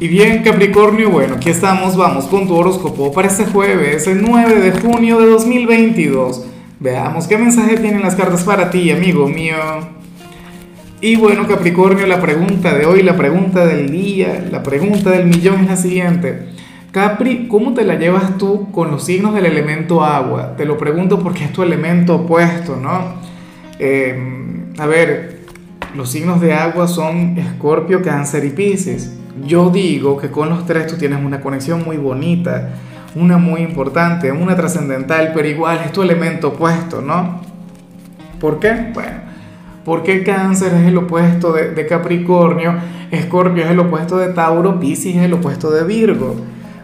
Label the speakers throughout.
Speaker 1: Y bien, Capricornio, bueno, aquí estamos, vamos con tu horóscopo para este jueves, el 9 de junio de 2022. Veamos qué mensaje tienen las cartas para ti, amigo mío. Y bueno, Capricornio, la pregunta de hoy, la pregunta del día, la pregunta del millón es la siguiente. Capri, ¿cómo te la llevas tú con los signos del elemento agua? Te lo pregunto porque es tu elemento opuesto, ¿no? Eh, a ver, los signos de agua son Escorpio, Cáncer y Pisces yo digo que con los tres tú tienes una conexión muy bonita, una muy importante, una trascendental, pero igual es tu elemento opuesto, ¿no? ¿Por qué? Bueno, porque Cáncer es el opuesto de, Capricornio, Escorpio es el opuesto de Tauro, Piscis es el opuesto de Virgo.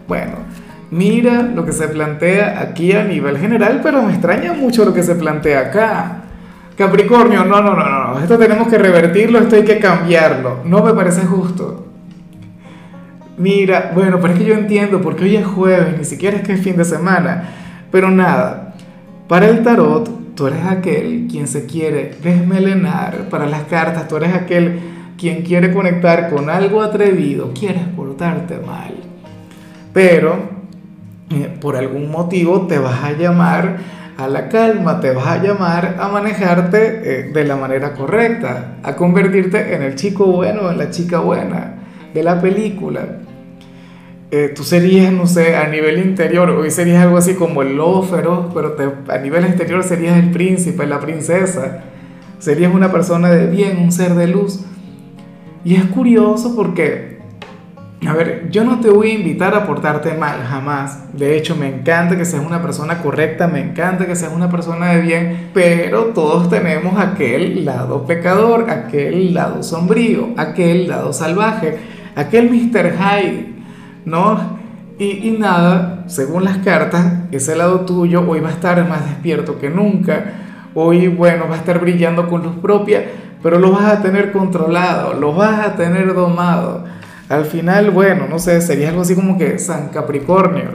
Speaker 1: Bueno, mira lo que se plantea aquí a nivel general, pero me extraña mucho lo que se plantea acá. Capricornio, no, no, no, no, esto tenemos que revertirlo, esto hay que cambiarlo, no me parece justo. Mira, bueno, pero es que yo entiendo, porque hoy es jueves, ni siquiera es que es fin de semana. Pero nada, para el tarot, tú eres aquel quien se quiere desmelenar. Para las cartas, tú eres aquel quien quiere conectar con algo atrevido, quieres portarte mal. Pero eh, por algún motivo te vas a llamar a la calma, te vas a llamar a manejarte eh, de la manera correcta, a convertirte en el chico bueno, en la chica buena de la película. Eh, tú serías, no sé, a nivel interior, hoy serías algo así como el lobo feroz, pero a nivel exterior serías el príncipe, la princesa, serías una persona de bien, un ser de luz. Y es curioso porque, a ver, yo no te voy a invitar a portarte mal, jamás. De hecho, me encanta que seas una persona correcta, me encanta que seas una persona de bien, pero todos tenemos aquel lado pecador, aquel lado sombrío, aquel lado salvaje, aquel Mr. Hyde ¿no? Y, nada, según las cartas, ese lado tuyo hoy va a estar más despierto que nunca, hoy, bueno, va a estar brillando con luz propia, pero lo vas a tener controlado, lo vas a tener domado. Al final, bueno, no sé, sería algo así como que San Capricornio.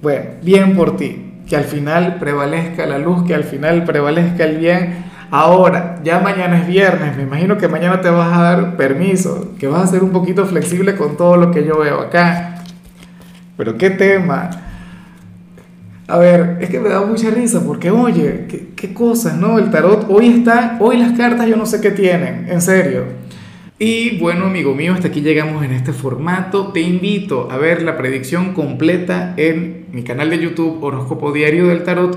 Speaker 1: Bueno, bien por ti, que al final prevalezca la luz, que al final prevalezca el bien. Ahora, ya mañana es viernes, me imagino que mañana te vas a dar permiso, que vas a ser un poquito flexible con todo lo que yo veo acá. Pero qué tema. A ver, es que me da mucha risa porque, oye, qué, cosas, ¿no? El tarot hoy está, hoy las cartas yo no sé qué tienen, en serio. Y bueno, amigo mío, hasta aquí llegamos en este formato. Te invito a ver la predicción completa en mi canal de YouTube Horóscopo Diario del Tarot